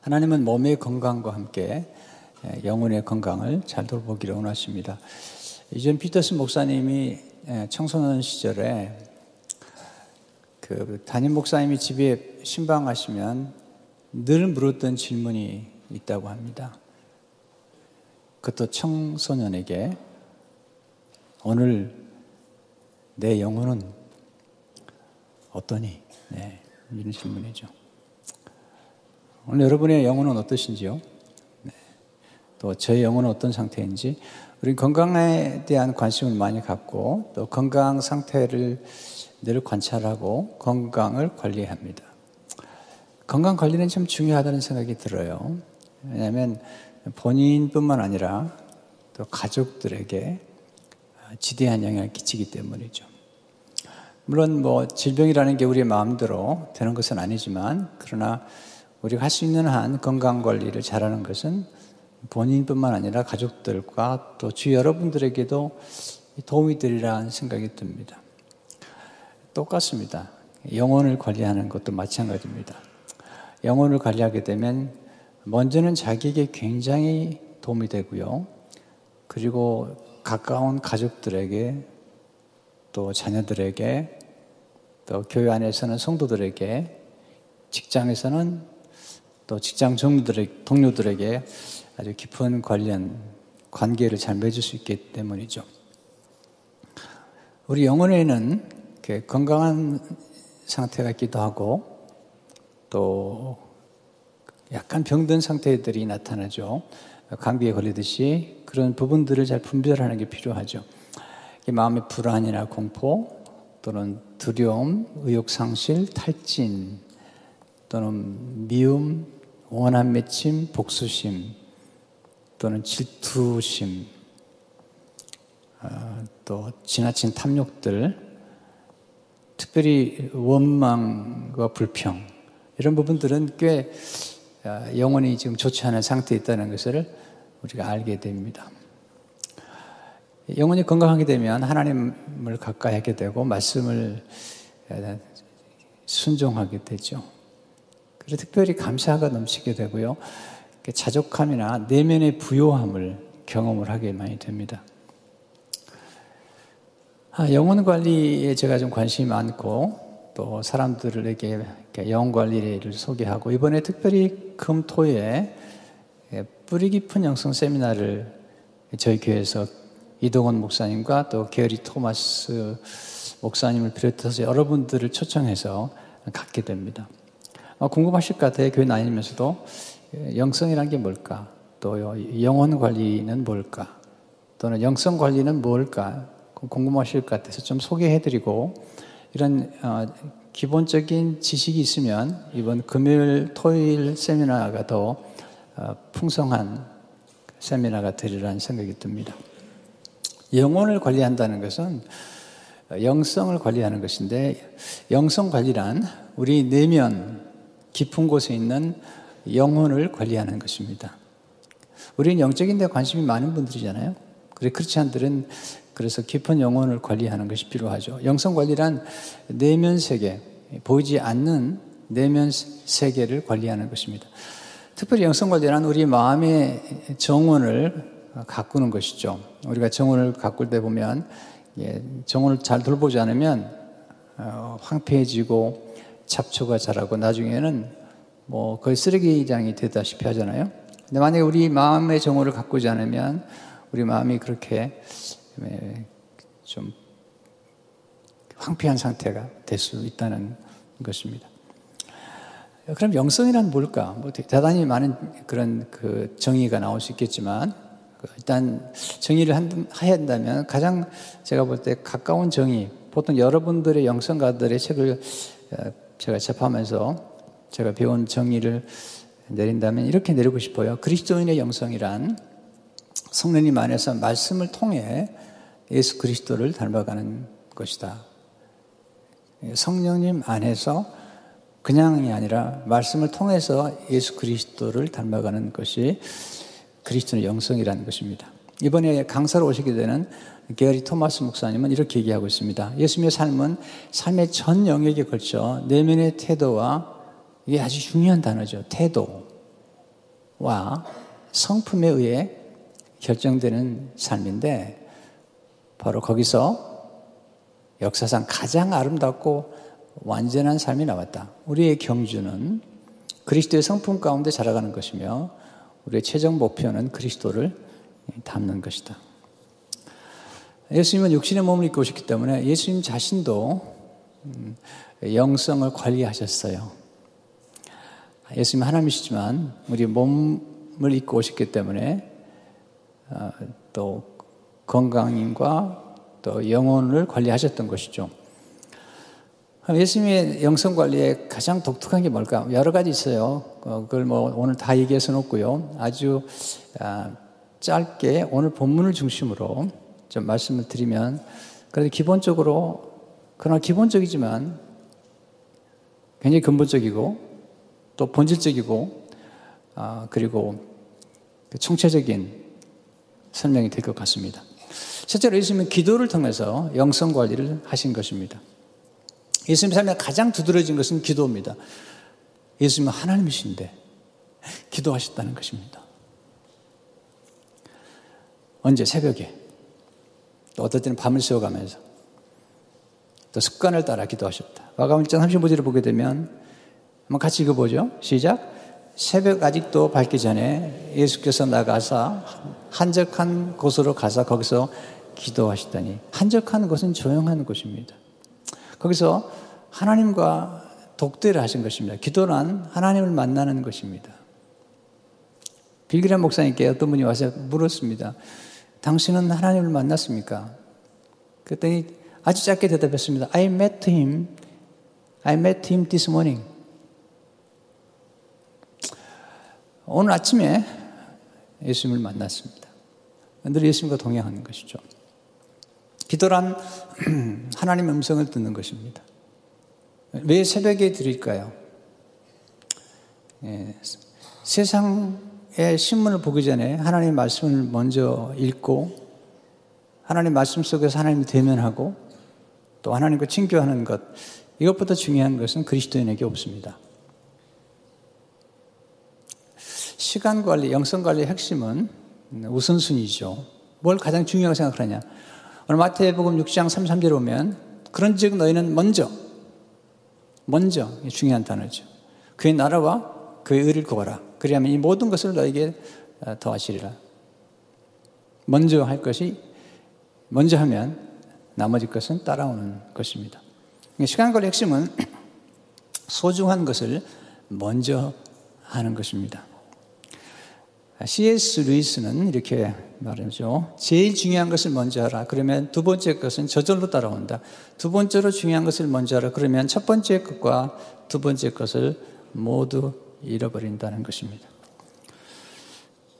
하나님은 몸의 건강과 함께 예, 영혼의 건강을 잘 돌보기를 원하십니다. 이전 피터스 목사님이 예, 청소년 시절에 그 담임 목사님이 집에 신방하시면 늘 물었던 질문이 있다고 합니다. 그것도 청소년에게 오늘 내 영혼은 어떠니? 네, 이런 질문이죠. 오늘 여러분의 영혼은 어떠신지요? 네. 또 저의 영혼은 어떤 상태인지 우리 건강에 대한 관심을 많이 갖고 또 건강 상태를 늘 관찰하고 건강을 관리합니다. 건강 관리는 참 중요하다는 생각이 들어요. 왜냐하면 본인뿐만 아니라 또 가족들에게 지대한 영향을 끼치기 때문이죠. 물론 뭐 질병이라는 게 우리의 마음대로 되는 것은 아니지만 그러나 우리가 할 수 있는 한 건강 관리를 잘하는 것은 본인뿐만 아니라 가족들과 또주 여러분들에게도 도움이 되리라는 생각이 듭니다. 똑같습니다. 영혼을 관리하는 것도 마찬가지입니다. 영혼을 관리하게 되면 먼저는 자기에게 굉장히 도움이 되고요. 그리고 가까운 가족들에게 또 자녀들에게 또 교회 안에서는 성도들에게 직장에서는 또 직장 동료들에게, 동료들에게 아주 깊은 관련 관계를 잘 맺을 수 있기 때문이죠. 우리 영혼에는 건강한 상태가 있기도 하고 또 약간 병든 상태들이 나타나죠. 감기에 걸리듯이 그런 부분들을 잘 분별하는 게 필요하죠. 마음의 불안이나 공포 또는 두려움, 의욕 상실, 탈진 또는 미움, 원한 맺힘, 복수심 또는 질투심 어, 또 지나친 탐욕들 특별히 원망과 불평 이런 부분들은 꽤 어, 영혼이 지금 좋지 않은 상태에 있다는 것을 우리가 알게 됩니다. 영혼이 건강하게 되면 하나님을 가까이 하게 되고 말씀을 어, 순종하게 되죠. 그래서 특별히 감사가 넘치게 되고요. 자족함이나 내면의 부요함을 경험을 하게 많이 됩니다. 아, 영혼 관리에 제가 좀 관심이 많고 또 사람들에게 영혼 관리를 소개하고 이번에 특별히 금토에 예, 뿌리 깊은 영성 세미나를 저희 교회에서 이동원 목사님과 또 게리 토마스 목사님을 비롯해서 여러분들을 초청해서 갖게 됩니다. 어, 궁금하실 것 같아요. 교회 다니면서도 예, 영성이란 게 뭘까? 또 영혼 관리는 뭘까? 또는 영성 관리는 뭘까? 궁금하실 것 같아서 좀 소개해드리고 이런 어, 기본적인 지식이 있으면 이번 금요일, 토요일 세미나가 더 어, 풍성한 세미나가 되리라는 생각이 듭니다. 영혼을 관리한다는 것은 영성을 관리하는 것인데 영성 관리란 우리 내면 깊은 곳에 있는 영혼을 관리하는 것입니다. 우리는 영적인 데 관심이 많은 분들이잖아요. 그래 크리스찬들은 그래서 깊은 영혼을 관리하는 것이 필요하죠. 영성 관리란 내면 세계, 보이지 않는 내면 세계를 관리하는 것입니다. 특별히 영성 관리란 우리 마음의 정원을 가꾸는 것이죠. 우리가 정원을 가꿀 때 보면 예, 정원을 잘 돌보지 않으면 어, 황폐해지고 잡초가 자라고 나중에는 뭐 거의 쓰레기장이 되다시피 하잖아요. 근데 만약에 우리 마음의 정원을 가꾸지 않으면 우리 마음이 그렇게 예, 좀 황폐한 상태가 될 수 있다는 것입니다. 그럼 영성이란 뭘까? 뭐 대단히 많은 그런 그 정의가 나올 수 있겠지만 그 일단 정의를 해야 한다면 가장 제가 볼 때 가까운 정의, 보통 여러분들의 영성가들의 책을 어, 제가 접하면서 제가 배운 정의를 내린다면 이렇게 내리고 싶어요. 그리스도인의 영성이란 성령님 안에서 말씀을 통해 예수 그리스도를 닮아가는 것이다. 성령님 안에서 그냥이 아니라 말씀을 통해서 예수 그리스도를 닮아가는 것이 그리스도의 영성이라는 것입니다. 이번에 강사로 오시게 되는 게리 토마스 목사님은 이렇게 얘기하고 있습니다. 예수님의 삶은 삶의 전 영역에 걸쳐 내면의 태도와 이게 아주 중요한 단어죠. 태도. 성품에 의해 결정되는 삶인데 바로 거기서 역사상 가장 아름답고 완전한 삶이 나왔다. 우리의 경주는 그리스도의 성품 가운데 자라가는 것이며 우리의 최종 목표는 그리스도를 담는 것이다. 예수님은 육신의 몸을 입고 오셨기 때문에 예수님 자신도 음, 영성을 관리하셨어요. 예수님 하나님이시지만 우리 몸을 입고 오셨기 때문에 어, 또 건강인과 또 영혼을 관리하셨던 것이죠. 예수님의 영성 관리에 가장 독특한 게 뭘까? 여러 가지 있어요. 어, 그걸 뭐 오늘 다 얘기할 수는 없고요. 아주 아, 짧게 오늘 본문을 중심으로 좀 말씀을 드리면 그래도 기본적으로 그러나 기본적이지만 굉장히 근본적이고 또 본질적이고 아, 그리고 그 총체적인 설명이 될 것 같습니다. 실제로 예수님은 기도를 통해서 영성 관리를 하신 것입니다. 예수님 삶에 가장 두드러진 것은 기도입니다. 예수님은 하나님이신데 기도하셨다는 것입니다. 언제? 새벽에. 또 어떨 때는 밤을 새워가면서 또 습관을 따라 기도하셨다. 1장 35절을 보게 되면 한번 같이 읽어보죠. 시작. 새벽 아직도 밝기 전에 예수께서 나가사 한적한 곳으로 가서 거기서 기도하시다니 한적한 곳은 조용한 곳입니다. 거기서 하나님과 독대를 하신 것입니다. 기도란 하나님을 만나는 것입니다. 빌기란 목사님께 어떤 분이 와서 물었습니다. 당신은 하나님을 만났습니까? 그랬더니 아주 짧게 대답했습니다. I met him. I met him this morning. 오늘 아침에 예수님을 만났습니다. 늘 예수님과 동행하는 것이죠. 기도란 하나님의 음성을 듣는 것입니다. 왜 새벽에 드릴까요? 예, 세상 의 신문을 보기 전에 하나님의 말씀을 먼저 읽고 하나님 말씀 속에서 하나님을 대면하고 또 하나님과 친교하는 것 이것보다 중요한 것은 그리스도인에게 없습니다. 시간 관리, 영성 관리의 핵심은 우선순위죠. 뭘 가장 중요하게 생각하냐? 오늘 마태복음 6장 33절에 보면 그런즉 너희는 먼저 먼저 중요한 단어죠. 그의 나라와 그의 의를 구하라. 그리하면 이 모든 것을 너에게 어, 더하시리라. 먼저 할 것이 먼저 하면 나머지 것은 따라오는 것입니다. 시간 관리 핵심은 소중한 것을 먼저 하는 것입니다. C.S. 루이스는 이렇게 말하죠. 제일 중요한 것을 먼저 하라. 그러면 두 번째 것은 저절로 따라온다. 두 번째로 중요한 것을 먼저 하라. 그러면 첫 번째 것과 두 번째 것을 모두 잃어버린다는 것입니다.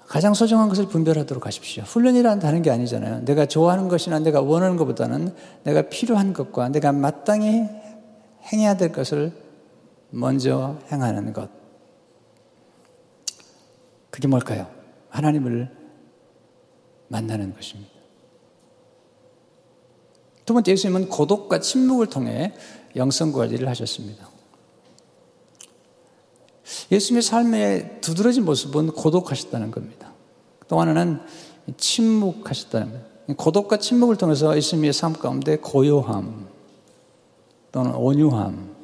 가장 소중한 것을 분별하도록 하십시오. 훈련이란 다른 게 아니잖아요. 내가 좋아하는 것이나 내가 원하는 것보다는 내가 필요한 것과 내가 마땅히 행해야 될 것을 먼저 행하는 것. 그게 뭘까요? 하나님을 만나는 것입니다. 두 번째 예수님은 고독과 침묵을 통해 영성 관리를 하셨습니다. 예수님의 삶의 두드러진 모습은 고독하셨다는 겁니다. 또 하나는 침묵하셨다는 겁니다. 고독과 침묵을 통해서 예수님의 삶 가운데 고요함 또는 온유함,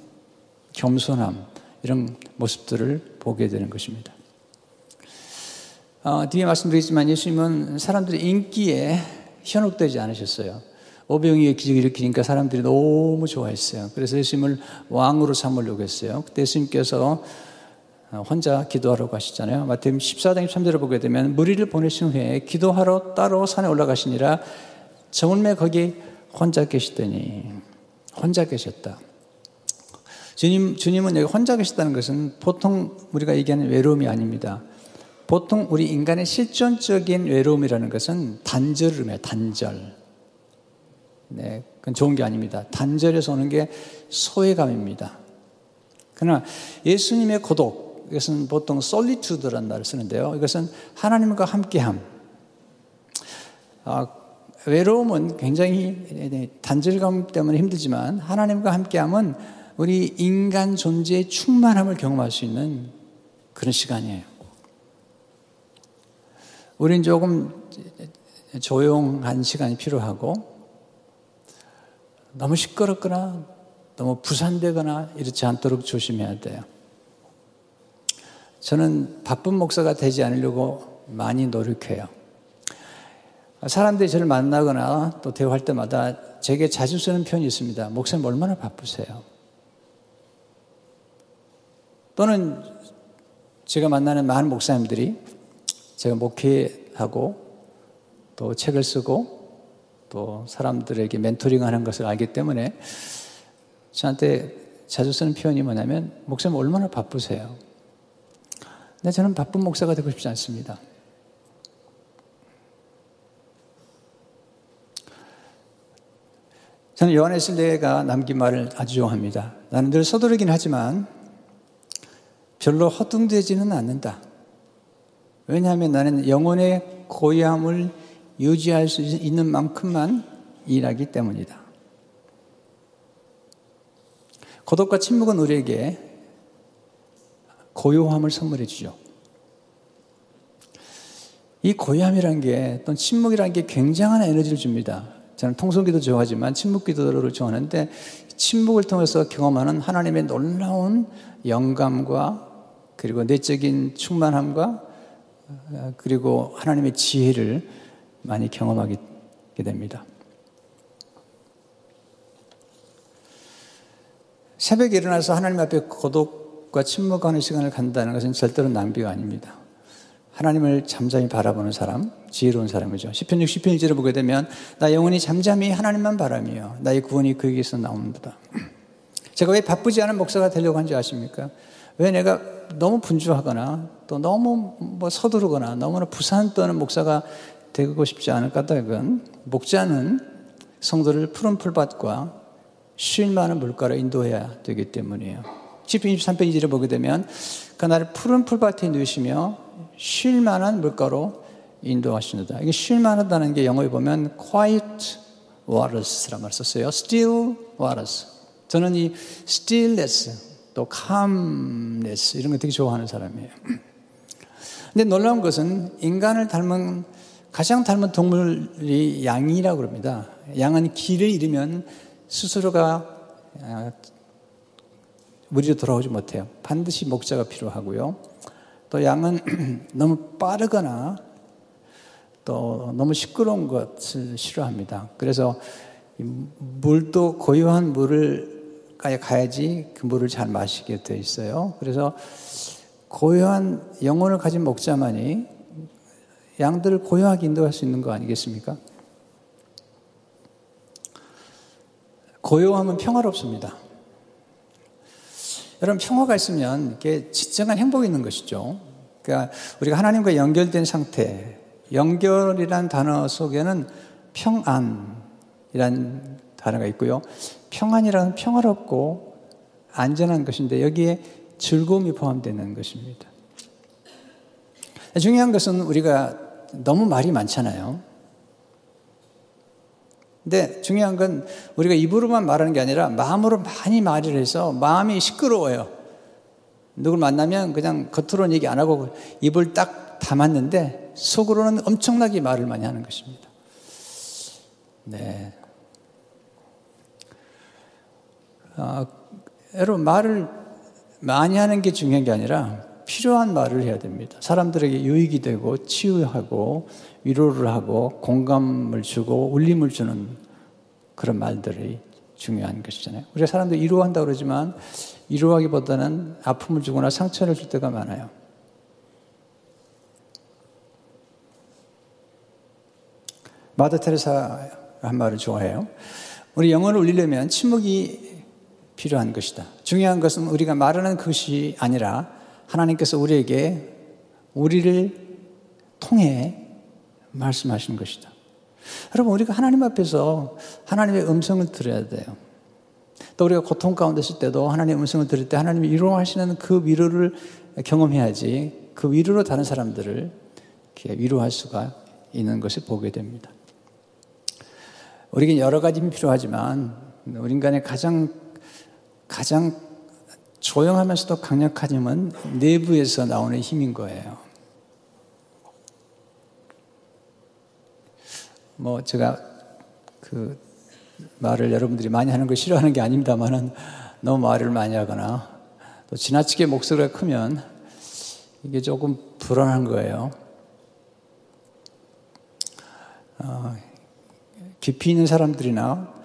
겸손함 이런 모습들을 보게 되는 것입니다. 어, 뒤에 말씀드리지만 예수님은 사람들의 인기에 현혹되지 않으셨어요. 오병이의 기적을 일으키니까 사람들이 너무 좋아했어요. 그래서 예수님을 왕으로 삼으려고 했어요. 그때 예수님께서 어, 혼자 기도하러 가시잖아요. 마태복음 14장 23절을 보게 되면 무리를 보내신 후에 기도하러 따로 산에 올라가시니라 정을매 거기 혼자 계시더니 혼자 계셨다. 주님, 주님은 여기 혼자 계시다는 것은 보통 우리가 얘기하는 외로움이 아닙니다. 보통 우리 인간의 실존적인 외로움이라는 것은 의미해요. 단절. 네, 그건 좋은 게 아닙니다. 단절에서 오는 게 소외감입니다. 그러나 예수님의 고독, 이것은 보통 솔리투드라는 말을 쓰는데요. 이것은 하나님과 함께함. 아, 외로움은 굉장히 단절감 때문에 힘들지만 하나님과 함께함은 우리 인간 존재의 충만함을 경험할 수 있는 그런 시간이에요. 우린 조금 조용한 시간이 필요하고 너무 시끄럽거나 너무 부산되거나 이렇지 않도록 조심해야 돼요. 저는 바쁜 목사가 되지 않으려고 많이 노력해요. 사람들이 저를 만나거나 또 대화할 때마다 제게 자주 쓰는 표현이 있습니다. 목사님 얼마나 바쁘세요? 또는 제가 만나는 많은 목사님들이 제가 목회하고 또 책을 쓰고 또 사람들에게 멘토링 하는 것을 알기 때문에 저한테 자주 쓰는 표현이 뭐냐면 목사님 얼마나 바쁘세요? 근데 저는 바쁜 목사가 되고 싶지 않습니다. 저는 요한의 실내가 남긴 말을 아주 좋아합니다. 나는 늘 서두르긴 하지만 별로 허둥대지는 않는다. 왜냐하면 나는 영혼의 고요함을 유지할 수 있는 만큼만 일하기 때문이다. 고독과 침묵은 우리에게 고요함을 선물해 주죠. 이 고요함이라는 게, 또 침묵이라는 게 굉장한 에너지를 줍니다. 저는 통성기도 좋아하지만 침묵기도를 좋아하는데 침묵을 통해서 경험하는 하나님의 놀라운 영감과 그리고 내적인 충만함과 그리고 하나님의 지혜를 많이 경험하게 됩니다. 새벽에 일어나서 하나님 앞에 고독 과 침묵하는 시간을 간다는 것은 절대로 낭비가 아닙니다. 하나님을 잠잠히 바라보는 사람, 지혜로운 사람이죠. 10편 60편 1절을 보게 되면 나 영혼이 잠잠히 하나님만 바라며 나의 구원이 그에게서 나옵니다. 제가 왜 바쁘지 않은 목사가 되려고 한지 아십니까? 왜 내가 너무 분주하거나 또 너무 뭐 서두르거나 너무나 부산 떠는 목사가 되고 싶지 않을 까닭은 목자는 성도를 푸른 풀밭과 쉴 만한 물가로 인도해야 되기 때문이에요. 10편 23편 2절을 보게 되면 그날을 푸른 풀밭에 누시며 쉴 만한 물가로 인도하시는다. 이게 쉴 만하다는 게 영어에 보면 quiet waters라는 말을 썼어요. still waters. 저는 이 stillness, 또 calmness 이런 거 되게 좋아하는 사람이에요. 근데 놀라운 것은 인간을 닮은 가장 닮은 동물이 양이라고 그럽니다. 양은 길을 잃으면 스스로가 무리로 돌아오지 못해요. 반드시 목자가 필요하고요. 또 양은 너무 빠르거나 또 너무 시끄러운 것을 싫어합니다. 그래서 물도 고요한 물을 가야지 그 물을 잘 마시게 돼 있어요. 그래서 고요한 영혼을 가진 목자만이 양들을 고요하게 인도할 수 있는 거 아니겠습니까? 고요함은 평화롭습니다. 여러분, 평화가 있으면 이게 진정한 행복이 있는 것이죠. 그러니까 우리가 하나님과 연결된 상태, 연결이란 단어 속에는 평안이란 단어가 있고요. 평안이라는 평화롭고 안전한 것인데 여기에 즐거움이 포함되는 것입니다. 중요한 것은 우리가 너무 말이 많잖아요. 근데 중요한 건 우리가 입으로만 말하는 게 아니라 마음으로 많이 말을 해서 마음이 시끄러워요. 누굴 만나면 그냥 겉으로는 얘기 안 하고 입을 딱 담았는데 속으로는 엄청나게 말을 많이 하는 것입니다. 네. 아, 여러분, 말을 많이 하는 게 중요한 게 아니라 필요한 말을 해야 됩니다. 사람들에게 유익이 되고 치유하고 위로를 하고 공감을 주고 울림을 주는 그런 말들이 중요한 것이잖아요. 우리가 사람들 위로한다 그러지만 위로하기보다는 아픔을 주거나 상처를 줄 때가 많아요. 마더 테레사 한 말을 좋아해요. 우리 영혼을 울리려면 침묵이 필요한 것이다. 중요한 것은 우리가 말하는 것이 아니라 하나님께서 우리에게 우리를 통해 말씀하시는 것이다. 여러분, 우리가 하나님 앞에서 하나님의 음성을 들어야 돼요. 또 우리가 고통 가운데 있을 때도 하나님의 음성을 들을 때 하나님이 위로하시는 그 위로를 경험해야지 그 위로로 다른 사람들을 위로할 수가 있는 것을 보게 됩니다. 우리에게 여러 가지 필요하지만 우리 인간의 가장 가장 조용하면서도 힘은 내부에서 나오는 힘인 거예요. 뭐 제가 그 말을 여러분들이 많이 하는 걸 싫어하는 게 아닙니다만은 너무 말을 많이 하거나 또 지나치게 목소리가 크면 이게 조금 불안한 거예요. 어, 깊이 있는 사람들이나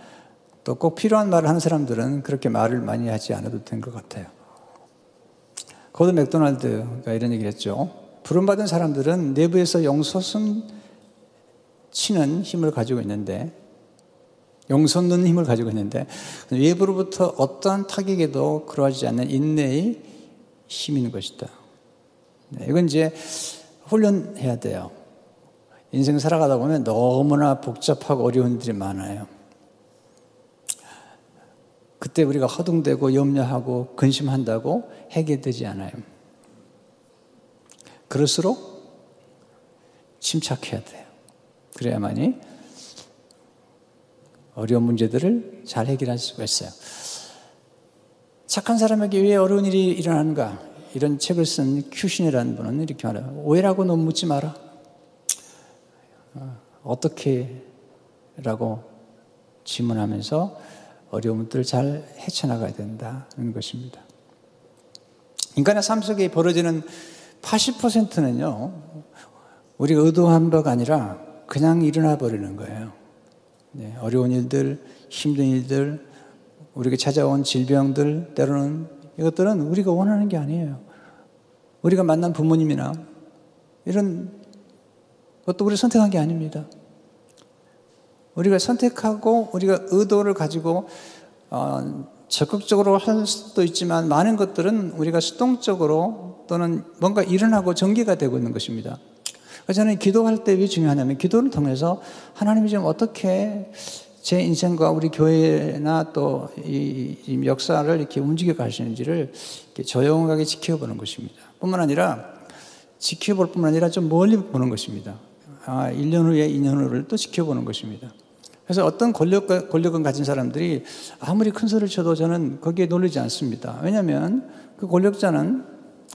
또 꼭 필요한 말을 하는 사람들은 그렇게 말을 많이 하지 않아도 된 것 같아요. 고든 맥도날드가 이런 얘기를 했죠. 부름받은 사람들은 내부에서 용솟음 치는 힘을 가지고 있는데 용솟는 힘을 가지고 있는데 외부로부터 어떠한 타격에도 그러하지 않는 인내의 힘인 것이다. 네, 이건 이제 훈련해야 돼요. 인생 살아가다 보면 너무나 복잡하고 어려운 일들이 많아요. 그때 우리가 허둥대고 염려하고 근심한다고 해결되지 않아요. 그럴수록 침착해야 돼요. 그래야만이 어려운 문제들을 잘 해결할 수가 있어요. 착한 사람에게 왜 어려운 일이 일어나는가? 이런 책을 쓴 큐신이라는 분은 이렇게 말해요. 오해라고 너무 묻지 마라. 어, 어떻게? 라고 질문하면서 어려움들을 잘 헤쳐나가야 된다는 것입니다. 인간의 삶 속에 벌어지는 80%는요, 우리가 의도한 바가 아니라 그냥 일어나 버리는 거예요. 네, 어려운 일들, 힘든 일들, 우리에게 찾아온 질병들, 때로는 이것들은 우리가 원하는 게 아니에요. 우리가 만난 부모님이나 이런 것도 우리 선택한 게 아닙니다. 우리가 선택하고 우리가 의도를 가지고 어, 적극적으로 할 수도 있지만 많은 것들은 우리가 수동적으로 또는 뭔가 일어나고 전개가 되고 있는 것입니다. 저는 기도할 때 왜 중요하냐면 기도를 통해서 하나님이 지금 어떻게 제 인생과 우리 교회나 또 이 역사를 이렇게 움직여 가시는지를 이렇게 조용하게 지켜보는 것입니다. 뿐만 아니라 지켜볼 뿐만 아니라 좀 멀리 보는 것입니다. 아, 1년 후에 2년 후를 또 지켜보는 것입니다. 그래서 어떤 권력, 권력을 가진 사람들이 아무리 큰 소리를 쳐도 저는 거기에 놀리지 않습니다. 왜냐하면 그 권력자는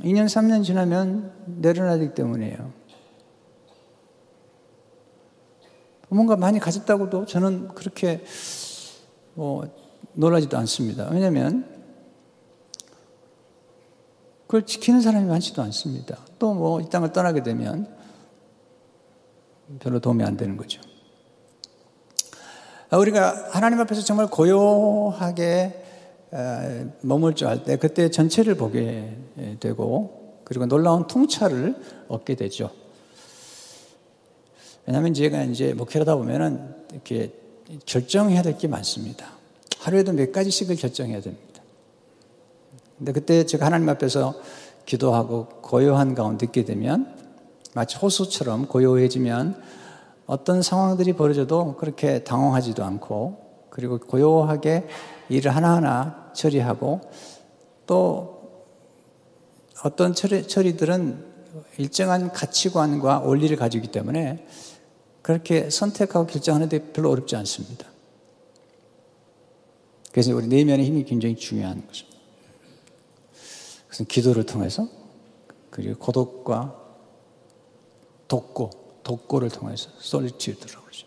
2년, 3년 지나면 내려놔야 기 때문이에요. 뭔가 많이 가졌다고도 저는 그렇게 뭐 놀라지도 않습니다. 왜냐하면 그걸 지키는 사람이 많지도 않습니다. 또 뭐 이 땅을 떠나게 되면 별로 도움이 안 되는 거죠. 우리가 하나님 앞에서 정말 고요하게 머물 줄 알 때 그때 전체를 보게 되고 그리고 놀라운 통찰을 얻게 되죠. 왜냐하면 제가 이제 목회하다 보면은 이렇게 결정해야 될 게 많습니다. 하루에도 몇 가지씩을 결정해야 됩니다. 근데 그때 제가 하나님 앞에서 기도하고 고요한 가운데 있게 되면 마치 호수처럼 고요해지면 어떤 상황들이 벌어져도 그렇게 당황하지도 않고 그리고 고요하게 일을 하나하나 처리하고 또 어떤 처리, 처리들은 일정한 가치관과 원리를 가지고 있기 때문에 그렇게 선택하고 결정하는데 별로 어렵지 않습니다. 그래서 우리 내면의 힘이 굉장히 중요한 것입니다. 그래서 기도를 통해서 그리고 고독과 독고 독고를 통해서 솔리튜드라고 그러죠.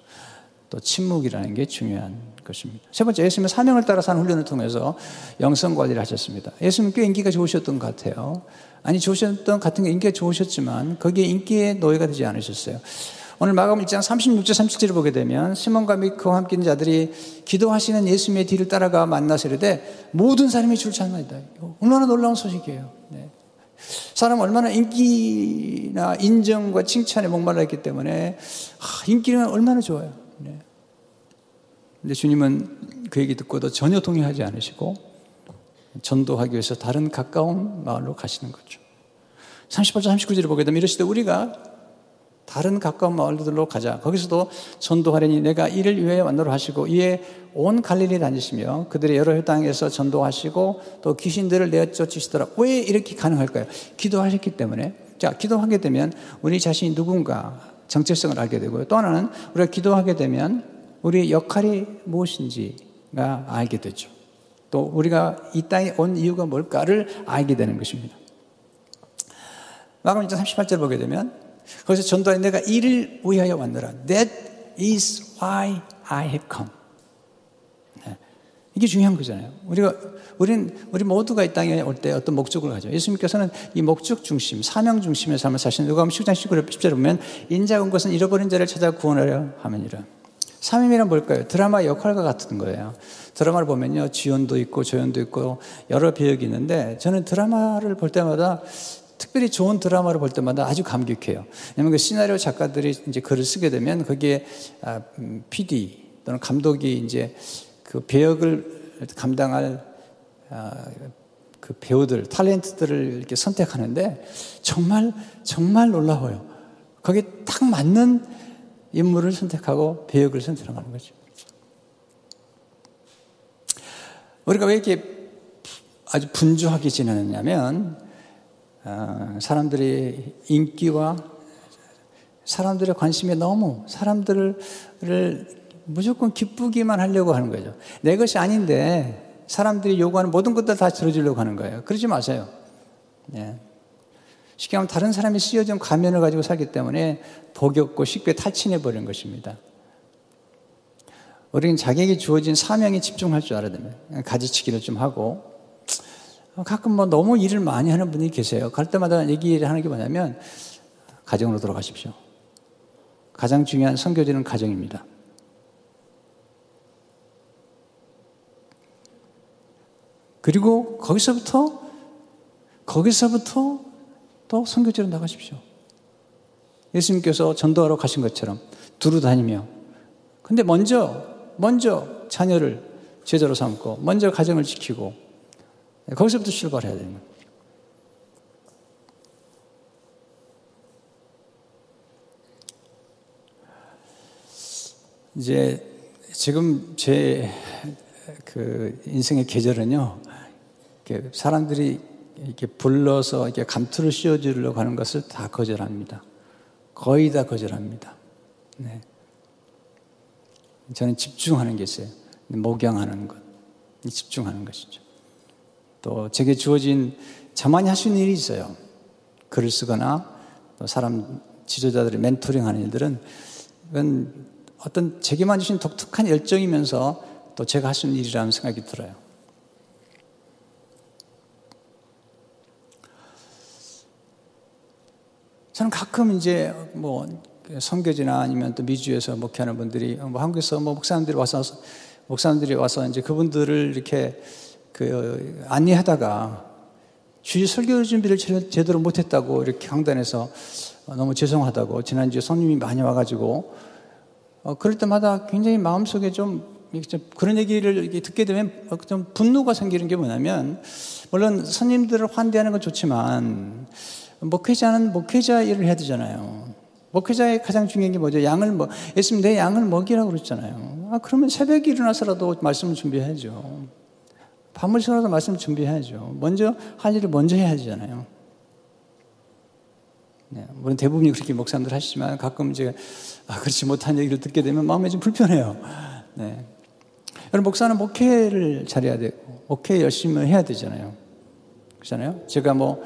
또 침묵이라는 게 중요한 것입니다. 세 번째, 예수님의 사명을 따라 사는 훈련을 통해서 영성 관리를 하셨습니다. 예수님 꽤 인기가 좋으셨던 것 같아요. 아니, 좋으셨던 같은 게 인기가 좋으셨지만 거기에 인기의 노예가 되지 않으셨어요. 오늘 마가음 1장 36절 37절을 보게 되면 시몬과 및 그와 함께 있는 자들이 기도하시는 예수님의 뒤를 따라가 만나서 이르되 모든 사람이 줄 찾나이다. 얼마나 놀라운 소식이에요. 네. 사람은 얼마나 인기나 인정과 칭찬에 목말라 있기 때문에 아, 인기는 얼마나 좋아요. 네. 근데 주님은 그 얘기 듣고도 전혀 동의하지 않으시고 전도하기 위해서 다른 가까운 마을로 가시는 거죠. 38절 39절을 보게 되면 이러시되 우리가 다른 가까운 마을들로 가자. 거기서도 전도하려니 내가 이를 위해 완로를 하시고 이에 온 갈릴리 다니시며 그들의 여러 땅에서 전도하시고 또 귀신들을 내어 쫓으시더라. 왜 이렇게 가능할까요? 기도하셨기 때문에. 자, 기도하게 되면 우리 자신이 누군가 정체성을 알게 되고요. 또 하나는 우리가 기도하게 되면 우리 역할이 무엇인지가 알게 되죠. 또 우리가 이 땅에 온 이유가 뭘까를 알게 되는 것입니다. 마감 1장 38절 보게 되면 거기서 전도하니 내가 이를 위하여 왔노라. 내 is why I have come. 네. 이게 중요한 거잖아요. 우리가 우린 우리 모두가 이 땅에 올 때 어떤 목적을 가져. 예수님께서는 이 목적 중심, 사명 중심의 삶을 사시는 누가 보면 10장 19절 보면 인자가 온 것은 잃어버린 자를 찾아 구원하려 하면이라. 사명이란 뭘까요? 드라마 역할과 같은 거예요. 드라마를 보면요. 지연도 있고 조연도 있고 여러 배역이 있는데 저는 드라마를 볼 때마다 특별히 좋은 드라마를 볼 때마다 아주 감격해요. 왜냐면 그 시나리오 작가들이 이제 글을 쓰게 되면 거기에 아, PD 음, 또는 감독이 이제 그 배역을 감당할 아, 그 배우들, 탤런트들을 이렇게 선택하는데 정말 정말 놀라워요. 거기에 딱 맞는 인물을 선택하고 배역을 선택하는 거죠. 우리가 왜 이렇게 아주 분주하게 지내느냐면 어, 사람들이 인기와 사람들의 관심에 너무 사람들을 무조건 기쁘기만 하려고 하는 거죠. 내 것이 아닌데 사람들이 요구하는 모든 것들 다 들어주려고 하는 거예요. 그러지 마세요. 네. 쉽게 말하면 다른 사람이 씌워준 가면을 가지고 살기 때문에 복이 없고 쉽게 탈취해 버리는 것입니다. 우리는 자기에게 주어진 사명에 집중할 줄 알아야 됩니다. 가지치기를 좀 하고 가끔 뭐 너무 일을 많이 하는 분이 계세요. 갈 때마다 얘기를 하는 게 뭐냐면 가정으로 돌아가십시오. 가장 중요한 선교지는 가정입니다. 그리고 거기서부터 거기서부터 또 선교지로 나가십시오. 예수님께서 전도하러 가신 것처럼 두루 다니며 근데 먼저 먼저 자녀를 제자로 삼고 먼저 가정을 지키고 거기서부터 출발해야 거예요. 이제 지금 제 그 인생의 계절은요, 사람들이 이렇게 불러서 이렇게 감투를 씌워주려고 하는 것을 다 거절합니다. 거의 다 거절합니다. 네. 저는 집중하는 게 있어요. 목양하는 것. 집중하는 것이죠. 또 제게 주어진 자만이 할 수 있는 일이 있어요. 글을 쓰거나 또 사람 지도자들의 멘토링 하는 일들은 그건 어떤 제게만 주신 독특한 열정이면서 또 제가 할 수 있는 일이라는 생각이 들어요. 저는 가끔 이제 뭐 성교지나 아니면 또 미주에서 목회하는 분들이 뭐 한국에서 뭐 목사님들이 와서 목사님들이 와서 이제 그분들을 이렇게 그 안내하다가 주일 설교 준비를 제대로 못했다고 이렇게 강단에서 너무 죄송하다고 지난주에 손님이 많이 와가지고 어, 그럴 때마다 굉장히 마음속에 좀 그런 얘기를 듣게 되면 좀 분노가 생기는 게 뭐냐면 물론 손님들을 환대하는 건 좋지만 목회자는 목회자 일을 해야 되잖아요. 목회자의 가장 중요한 게 뭐죠? 양을 뭐 예수님 내 양을 먹이라고 그랬잖아요. 아 그러면 새벽에 일어나서라도 말씀을 준비해야죠. 새라도 말씀 준비해야죠. 먼저 할 일을 먼저 해야 하잖아요. 네, 물론 대부분이 그렇게 목사님들 하시지만 가끔 이제 아, 그렇지 못한 얘기를 듣게 되면 마음이 좀 불편해요. 네. 여러분 목사는 목회를 잘해야 되고 목회 열심히 해야 되잖아요. 그렇잖아요. 제가 뭐,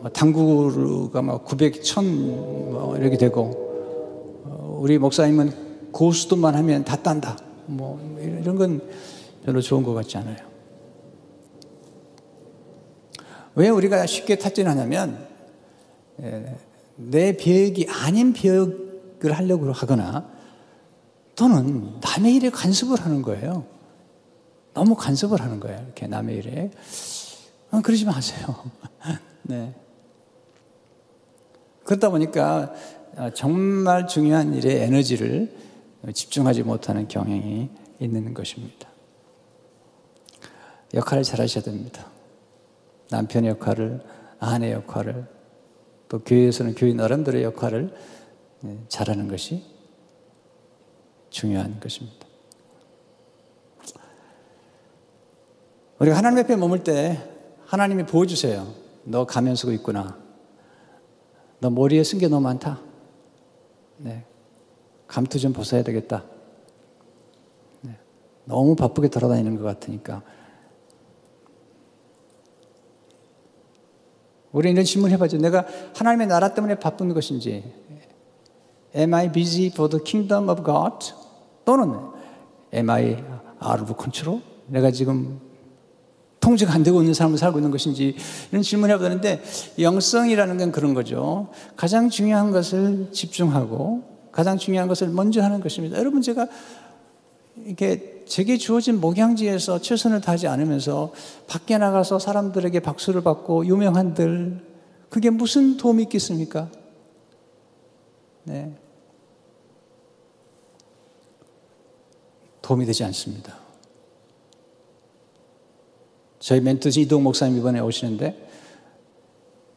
뭐 당구가 막 900, 1000뭐 이렇게 되고 어, 우리 목사님은 고수도만 하면 다 딴다. 뭐 이런 건 별로 좋은 것 같지 않아요. 왜 우리가 쉽게 탈진하냐면 내 비역이 아닌 비역을 하려고 하거나 또는 남의 일에 간섭을 하는 거예요. 너무 간섭을 하는 거예요. 이렇게 남의 일에. 어, 그러지 마세요. 네. 그러다 보니까 어, 정말 중요한 일에 에너지를 집중하지 못하는 경향이 있는 것입니다. 역할을 잘 하셔야 됩니다. 남편의 역할을, 아내 역할을, 또 교회에서는 교인 나름대로의 역할을 네, 잘하는 것이 중요한 것입니다. 우리가 하나님 앞에 머물 때 하나님이 보여주세요. 너 가면 쓰고 있구나. 너 머리에 쓴 게 너무 많다. 네. 감투 좀 벗어야 되겠다. 네. 너무 바쁘게 돌아다니는 것 같으니까 우리 이런 질문 해봐죠. 내가 하나님의 나라 때문에 바쁜 것인지, Am I busy for the kingdom of God? 또는 Am I out of control? 내가 지금 통제가 안 되고 있는 삶을 살고 있는 것인지 이런 질문을 해보는데 영성이라는 건 그런 거죠. 가장 중요한 것을 집중하고 가장 중요한 것을 먼저 하는 것입니다. 여러분 제가 이렇게 제게 주어진 목양지에서 최선을 다하지 않으면서 밖에 나가서 사람들에게 박수를 받고 유명한들 그게 무슨 도움이 있겠습니까? 네. 도움이 되지 않습니다. 저희 멘토지 이동 목사님 이번에 오시는데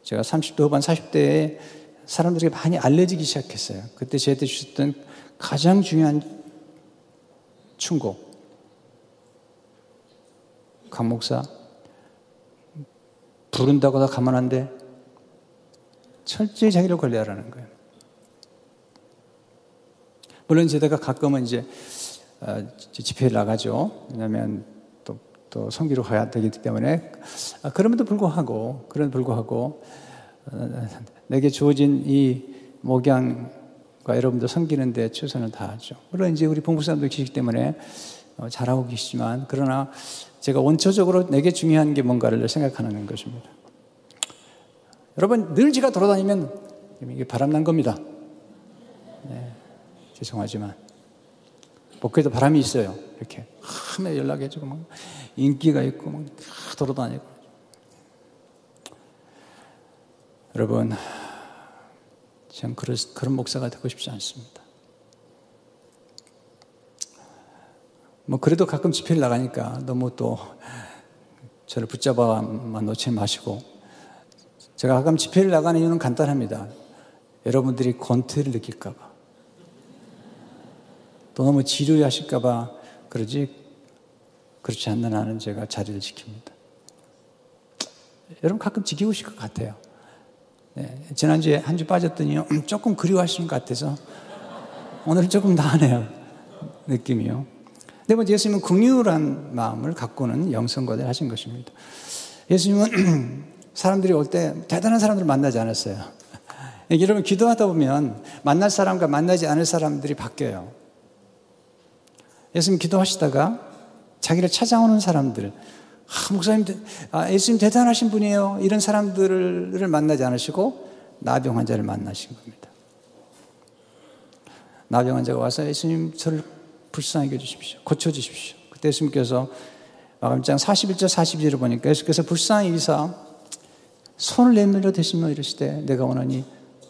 제가 30대 후반 40대에 사람들에게 많이 알려지기 시작했어요. 그때 저한테 주셨던 가장 중요한 충고. 강 목사, 부른다고 다 가만 안 돼. 철저히 자기를 관리하라는 거예요. 물론 제가 가끔은 이제 어, 집회에 나가죠. 왜냐하면 또, 또 성기로 가야 되기 때문에. 아, 그럼에도 불구하고, 그런 불구하고, 어, 내게 주어진 이 목양과 여러분들 섬기는데 최선을 다하죠. 물론 이제 우리 본부 사람도 계시기 때문에 어, 잘하고 계시지만, 그러나 제가 원초적으로 내게 중요한 게 뭔가를 생각하는 것입니다. 여러분, 늘 제가 돌아다니면 이게 바람난 겁니다. 네, 죄송하지만. 목회도 바람이 있어요. 이렇게. 하면 연락해주고, 막 인기가 있고, 막 돌아다니고. 여러분, 전 그런, 목사가 되고 싶지 않습니다. 뭐, 그래도 가끔 집회를 나가니까 너무 또 저를 붙잡아만 놓지 마시고, 제가 가끔 집회를 나가는 이유는 간단합니다. 여러분들이 권태를 느낄까봐. 또 너무 지루하실까봐 그러지, 그렇지 않는 한은 제가 자리를 지킵니다. 여러분 가끔 지키우실 것 같아요. 네, 지난주에 한 주 빠졌더니요, 조금 그리워하시는 것 같아서 오늘은 조금 나하네요. 느낌이요. 네 번째, 예수님은 긍휼한 마음을 갖고는 영성거를 하신 것입니다. 예수님은 사람들이 올 때 대단한 사람들을 만나지 않았어요. 여러분, 기도하다 보면 만날 사람과 만나지 않을 사람들이 바뀌어요. 예수님 기도하시다가 자기를 찾아오는 사람들, 아, 목사님, 아, 예수님 대단하신 분이에요. 이런 사람들을 만나지 않으시고 나병 환자를 만나신 겁니다. 나병 환자가 와서 예수님 저를 불쌍하게 해주십시오. 고쳐주십시오. 그때 예수님께서 마감장 41절 42절을 보니까 예수께서 불쌍히 이사 손을 내밀어 대시며 이르시되 내가 원하니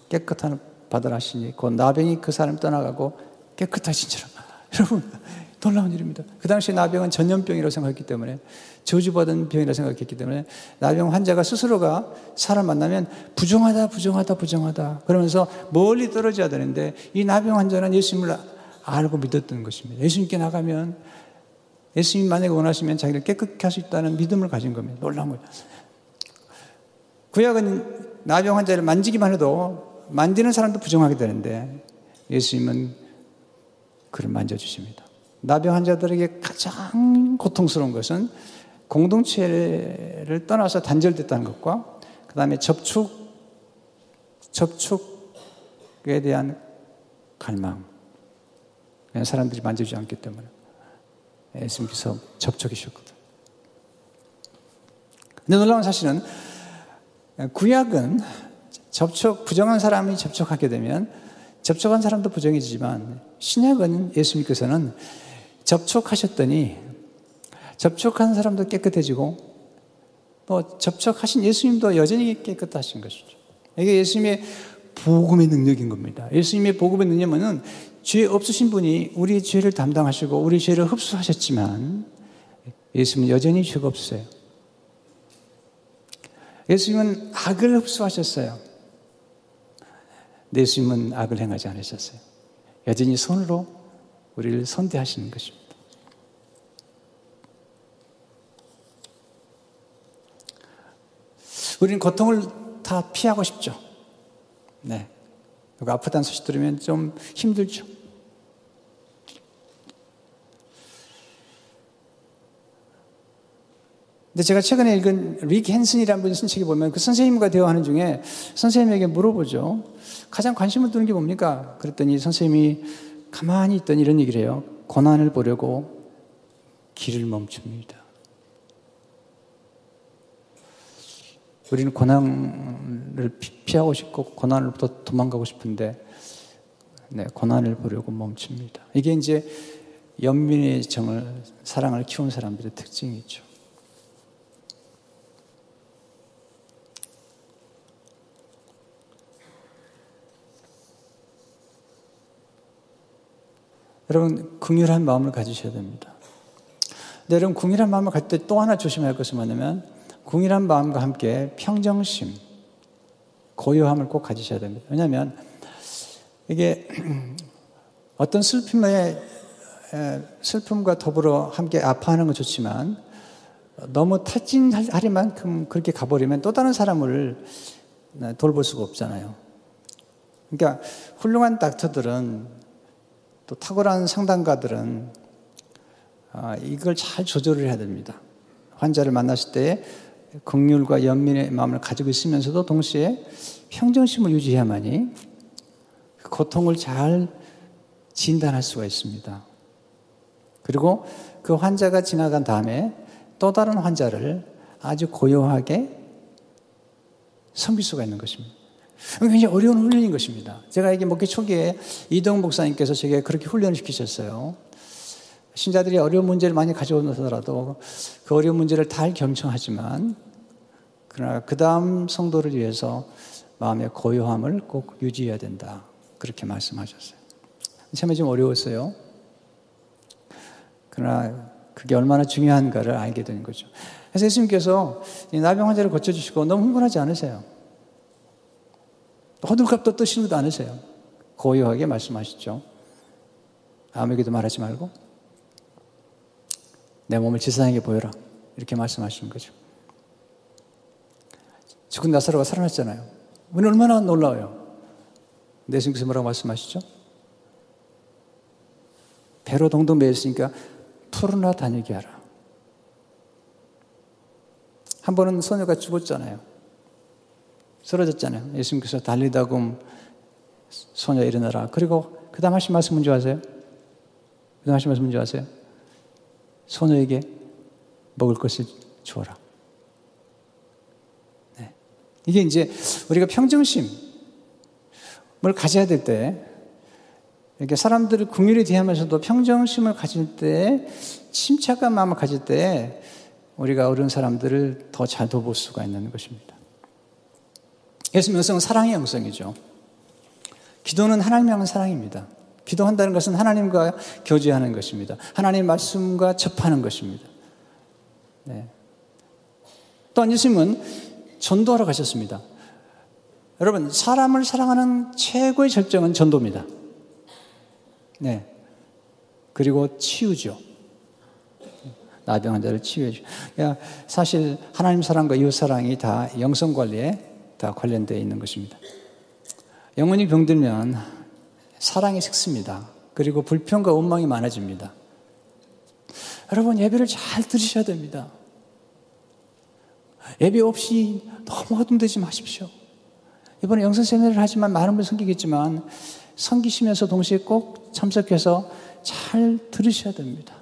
깨끗한 바다를 하시니 곧 나병이 그 사람 떠나가고 깨끗하신지라. 여러분 놀라운 일입니다. 그 당시 나병은 전염병이라고 생각했기 때문에 저주받은 병이라고 생각했기 때문에 나병 환자가 스스로가 사람 만나면 부정하다, 부정하다, 부정하다 그러면서 멀리 떨어져야 되는데 이 나병 환자는 예수님을 알고 믿었던 것입니다. 예수님께 나가면 예수님 만약에 원하시면 자기를 깨끗게 할 수 있다는 믿음을 가진 겁니다. 놀라운 거죠. 구약은 나병 환자를 만지기만 해도 만지는 사람도 부정하게 되는데 예수님은 그를 만져주십니다. 나병 환자들에게 가장 고통스러운 것은 공동체를 떠나서 단절됐다는 것과 그 다음에 접촉, 접촉에 대한 갈망. 사람들이 만져주지 않기 때문에. 예수님께서 접촉이셨거든. 근데 놀라운 사실은 구약은 접촉, 부정한 사람이 접촉하게 되면 접촉한 사람도 부정해지지만 신약은 예수님께서는 접촉하셨더니 접촉한 사람도 깨끗해지고 또 접촉하신 예수님도 여전히 깨끗하신 것이죠. 이게 예수님의 복음의 능력인 겁니다. 예수님의 복음의 능력은 죄 없으신 분이 우리의 죄를 담당하시고 우리 죄를 흡수하셨지만 예수님은 여전히 죄가 없어요. 예수님은 악을 흡수하셨어요. 예수님은 악을 행하지 않으셨어요. 여전히 손으로 우리를 선대하시는 것입니다. 우리는 고통을 다 피하고 싶죠. 네. 누가 아프다는 소식 들으면 좀 힘들죠. 근데 제가 최근에 읽은 릭 헨슨이라는 분이 쓴 책에 보면 그 선생님과 대화하는 중에 선생님에게 물어보죠. 가장 관심을 두는 게 뭡니까? 그랬더니 선생님이 가만히 있던 이런 얘기를 해요. 고난을 보려고 길을 멈춥니다. 우리는 고난을 피하고 싶고 고난을부터 도망가고 싶은데 네, 고난을 보려고 멈춥니다. 이게 이제 연민의 정을 사랑을 키운 사람들의 특징이죠. 여러분 긍휼한 마음을 가지셔야 됩니다. 근데 여러분 긍휼한 마음을 가질 때또 하나 조심해야 할 것은 뭐냐면 궁일한 마음과 함께 평정심, 고요함을 꼭 가지셔야 됩니다. 왜냐하면 이게 어떤 슬픔에 슬픔과 더불어 함께 아파하는 건 좋지만 너무 탈진할 만큼 그렇게 가버리면 또 다른 사람을 돌볼 수가 없잖아요. 그러니까 훌륭한 닥터들은 또 탁월한 상담가들은 아, 이걸 잘 조절을 해야 됩니다. 환자를 만났을 때 극률과 연민의 마음을 가지고 있으면서도 동시에 평정심을 유지해야만이 그 고통을 잘 진단할 수가 있습니다. 그리고 그 환자가 지나간 다음에 또 다른 환자를 아주 고요하게 섬길 수가 있는 것입니다. 굉장히 어려운 훈련인 것입니다. 제가 이게 목회 초기에 이동 목사님께서 제게 그렇게 훈련을 시키셨어요. 신자들이 어려운 문제를 많이 가져오더라도 그 어려운 문제를 잘 경청하지만 그러나 그 다음 성도를 위해서 마음의 고요함을 꼭 유지해야 된다. 그렇게 말씀하셨어요. 처음에 좀 어려웠어요. 그러나 그게 얼마나 중요한가를 알게 되는 거죠. 그래서 예수님께서 나병 환자를 고쳐주시고 너무 흥분하지 않으세요. 호들갑도 뜨시는 않으세요. 고요하게 말씀하시죠. 아무에게도 말하지 말고 내 몸을 지상에게 보여라. 이렇게 말씀하시는 거죠. 죽은 나사로가 살아났잖아요. 우리 얼마나 놀라워요. 내신께서 뭐라고 말씀하시죠? 배로 동동 매였으니까 푸르나 다니게 하라. 한 번은 소녀가 죽었잖아요. 쓰러졌잖아요. 예수님께서 달리다금 소녀 일어나라. 그리고 그 다음 하신 말씀 뭔지 아세요? 그 다음 하신 말씀 뭔지 아세요? 소녀에게 먹을 것을 주어라. 이게 이제 우리가 평정심을 가져야 될 때, 이렇게 사람들을 궁일에 대하면서도 평정심을 가질 때, 침착한 마음을 가질 때, 우리가 어려운 사람들을 더잘 도볼 수가 있는 것입니다. 예수님 영성은 사랑의 영성이죠. 기도는 하나님 향한 사랑입니다. 기도한다는 것은 하나님과 교제하는 것입니다. 하나님 말씀과 접하는 것입니다. 네. 또한 예수님은 전도하러 가셨습니다. 여러분, 사람을 사랑하는 최고의 절정은 전도입니다. 네. 그리고 치유죠. 나병 환자를 치유해 주. 야, 사실 하나님 사랑과 이웃 사랑이 다 영성 관리에 다 관련되어 있는 것입니다. 영혼이 병들면 사랑이 식습니다. 그리고 불평과 원망이 많아집니다. 여러분 예배를 잘 들으셔야 됩니다. 예배 없이 너무 허둥대지 마십시오. 이번에 영성 세미나를 하지만 많은 분 섬기겠지만 섬기시면서 동시에 꼭 참석해서 잘 들으셔야 됩니다.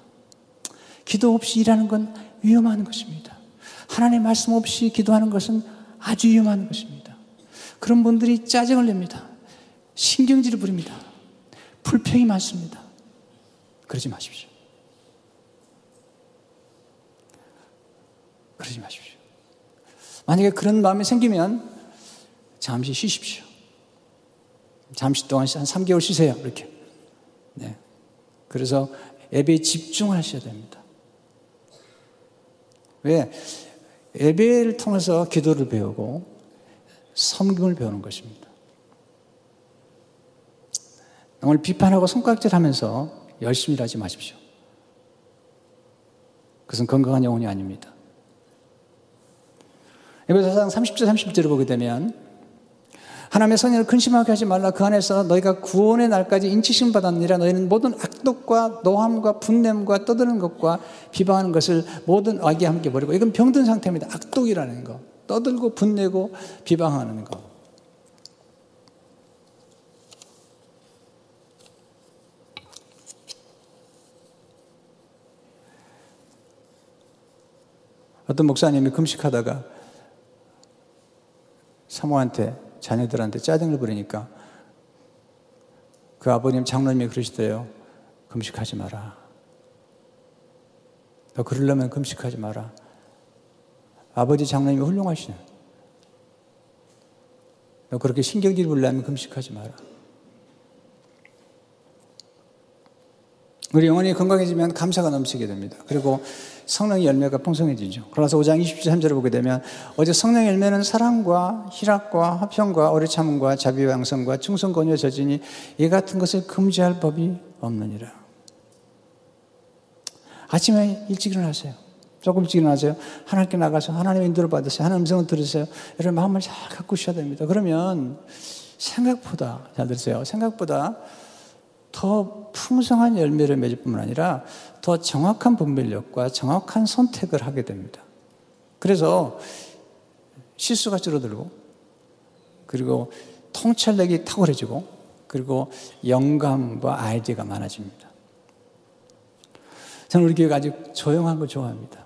기도 없이 일하는 건 위험한 것입니다. 하나님의 말씀 없이 기도하는 것은 아주 위험한 것입니다. 그런 분들이 짜증을 냅니다. 신경질을 부립니다. 불평이 많습니다. 그러지 마십시오. 그러지 마십시오. 만약에 그런 마음이 생기면 잠시 쉬십시오. 잠시 동안 한 3개월 쉬세요. 이렇게. 네. 그래서 예배에 집중하셔야 됩니다. 왜? 예배를 통해서 기도를 배우고 섬김을 배우는 것입니다. 오늘 비판하고 손깍질 하면서 열심히 하지 마십시오. 그것은 건강한 영혼이 아닙니다. 에베소상 30절 30절을 보게 되면 하나님의 성령을 근심하게 하지 말라. 그 안에서 너희가 구원의 날까지 인치심 받았느니라. 너희는 모든 악독과 노함과 분냄과 떠드는 것과 비방하는 것을 모든 악이 함께 버리고. 이건 병든 상태입니다. 악독이라는 거. 떠들고 분내고 비방하는 거. 어떤 목사님이 금식하다가 사모한테 자녀들한테 짜증을 부리니까 그 아버님 장로님이 그러시대요. 금식하지 마라. 너 그러려면 금식하지 마라. 아버지 장로님이 훌륭하시네. 너 그렇게 신경질 불려면 금식하지 마라. 우리 영혼이 건강해지면 감사가 넘치게 됩니다. 그리고 성령의 열매가 풍성해지죠. 그래서 5장 23절을 보게 되면 어제 성령 열매는 사랑과 희락과 화평과 오래 참음과 자비와 양성과 충성 권유 저지니 이 같은 것을 금지할 법이 없느니라. 아침에 일찍 일어나세요. 조금 일찍 일어나세요. 하나님께 나가서 하나님의 인도를 받으세요. 하나님 음성을 들으세요. 여러분 마음을 잘 갖고 쉬어야 됩니다. 그러면 생각보다 잘 들으세요. 생각보다 더 풍성한 열매를 맺을 뿐만 아니라 더 정확한 분별력과 정확한 선택을 하게 됩니다. 그래서 실수가 줄어들고 그리고 통찰력이 탁월해지고 그리고 영감과 아이디어가 많아집니다. 저는 우리 교회가 아주 조용한 걸 좋아합니다.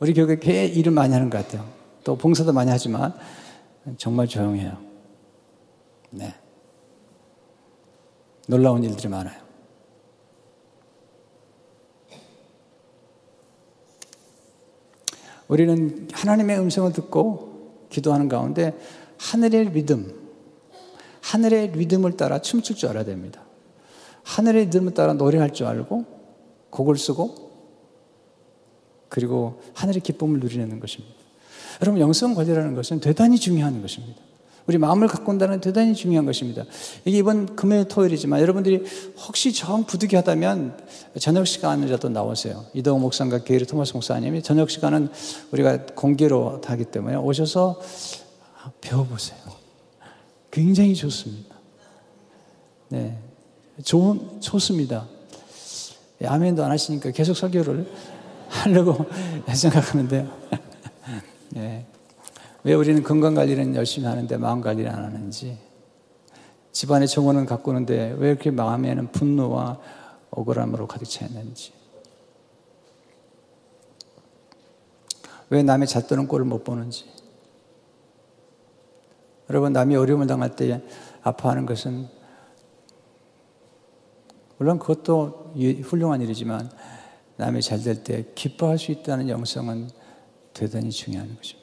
우리 교회 꽤 일을 많이 하는 것 같아요. 또 봉사도 많이 하지만 정말 조용해요. 네. 놀라운 일들이 많아요. 우리는 하나님의 음성을 듣고 기도하는 가운데 하늘의 리듬, 하늘의 리듬을 따라 춤출 줄 알아야 됩니다. 하늘의 리듬을 따라 노래할 줄 알고 곡을 쓰고 그리고 하늘의 기쁨을 누리는 것입니다. 여러분 영성 관리라는 것은 대단히 중요한 것입니다. 우리 마음을 온다는 대단히 중요한 것입니다. 이게 이번 금요일 토요일이지만 여러분들이 혹시 정 부득이하다면 저녁 시간이라도 나오세요. 이동호 목사님과 게이리 토마스 목사님이 저녁 시간은 우리가 공개로 하기 때문에 오셔서 배워보세요. 굉장히 좋습니다. 네. 좋은, 좋습니다. 예, 아멘도 안 하시니까 계속 설교를 하려고 생각하는데요. 네. 왜 우리는 건강 관리는 열심히 하는데 마음 관리를 안 하는지, 집안의 정원은 가꾸는데 왜 이렇게 마음에는 분노와 억울함으로 가득 차 있는지, 왜 남의 잣도는 꼴을 못 보는지, 여러분, 남이 어려움을 당할 때 아파하는 것은 물론 그것도 훌륭한 일이지만 남이 잘 될 때 기뻐할 수 있다는 영성은 대단히 중요한 것입니다.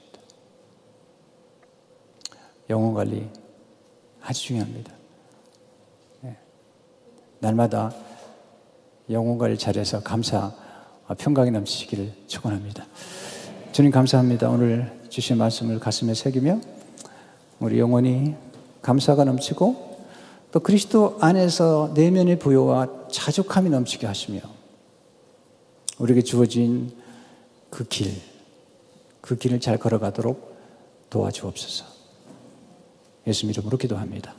영혼 관리 아주 중요합니다. 네. 날마다 영혼 관리 잘해서 감사, 평강이 넘치기를 축원합니다. 주님 감사합니다. 오늘 주신 말씀을 가슴에 새기며 우리 영혼이 감사가 넘치고 또 그리스도 안에서 내면의 부여와 자족함이 넘치게 하시며 우리에게 주어진 그 길, 그 길을 잘 걸어가도록 도와주옵소서. 예수 이름으로 기도합니다.